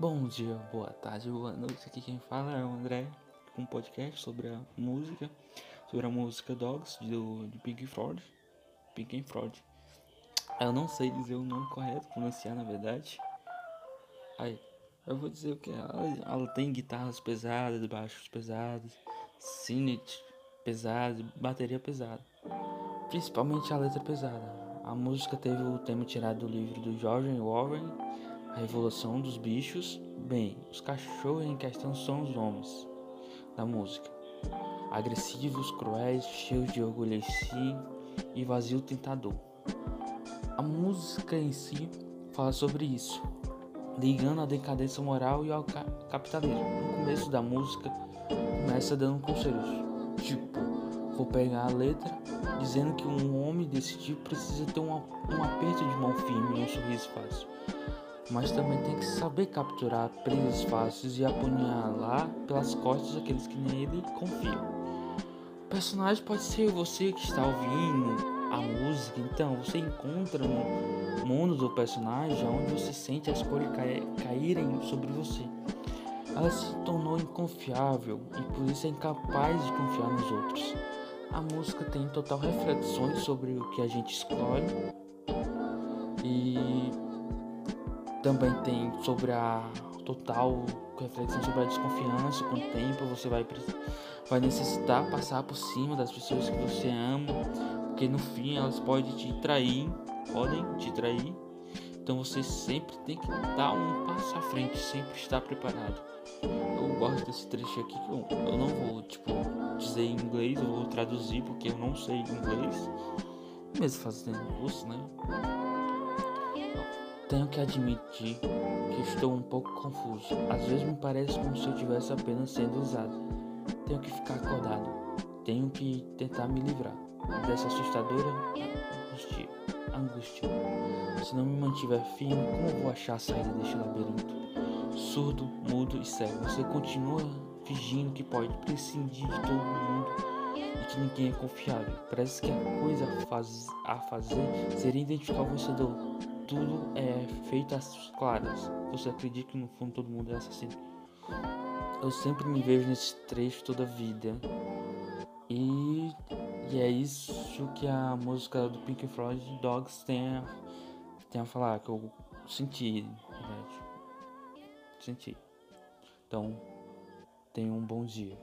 Bom dia, boa tarde, boa noite. Aqui quem fala é o André, com um podcast sobre a música, sobre a música Dogs do, de Pink Floyd. Pink Floyd. Eu não sei dizer o nome correto, pronunciar na verdade. Aí, eu vou dizer o que ela, ela tem guitarras pesadas, baixos pesados, sinet pesado, bateria pesada. Principalmente a letra pesada. A música teve o tema tirado do livro do George Warren, A Revolução dos Bichos. Bem, os cachorros em questão são os homens da música. Agressivos, cruéis, cheios de orgulho em si e vazio tentador. A música em si fala sobre isso, ligando a decadência moral e ao ca capitalismo. No começo da música começa dando conselhos, tipo, vou pegar a letra dizendo que um homem desse tipo precisa ter um, um aperto de mão firme e um sorriso fácil. Mas também tem que saber capturar presas fáceis e apunhalar pelas costas aqueles que nele confiam. O personagem pode ser você que está ouvindo a música, então você encontra no mundo do personagem onde você sente as cores caírem sobre você. Ela se tornou inconfiável e por isso é incapaz de confiar nos outros. A música tem total reflexões sobre o que a gente escolhe e também tem sobre a total reflexão sobre a desconfiança. Com o tempo você vai, vai necessitar passar por cima das pessoas que você ama, porque no fim elas podem te trair, podem te trair. Então você sempre tem que dar um passo à frente, sempre estar preparado. Eu gosto desse trecho aqui que eu, eu não vou, tipo, dizer em inglês, eu vou traduzir porque eu não sei inglês. Mesmo fazendo curso, né? Tenho que admitir que estou um pouco confuso. Às vezes me parece como se eu estivesse apenas sendo usado. Tenho que ficar acordado. Tenho que tentar me livrar dessa assustadora angústia. angústia. Se não me mantiver firme, como vou achar a saída deste labirinto? Surdo, mudo e cego. Você continua fingindo que pode prescindir de todo mundo e que ninguém é confiável. Parece que a coisa faz, a fazer seria identificar o vencedor. Tudo é feito às claras. Você acredita que no fundo todo mundo é assassino. Eu sempre me vejo nesse trecho toda a vida. E, e é isso que a música do Pink Floyd Dogs tem a, tem a falar, que eu senti, né? Senti. Então, tenha um bom dia.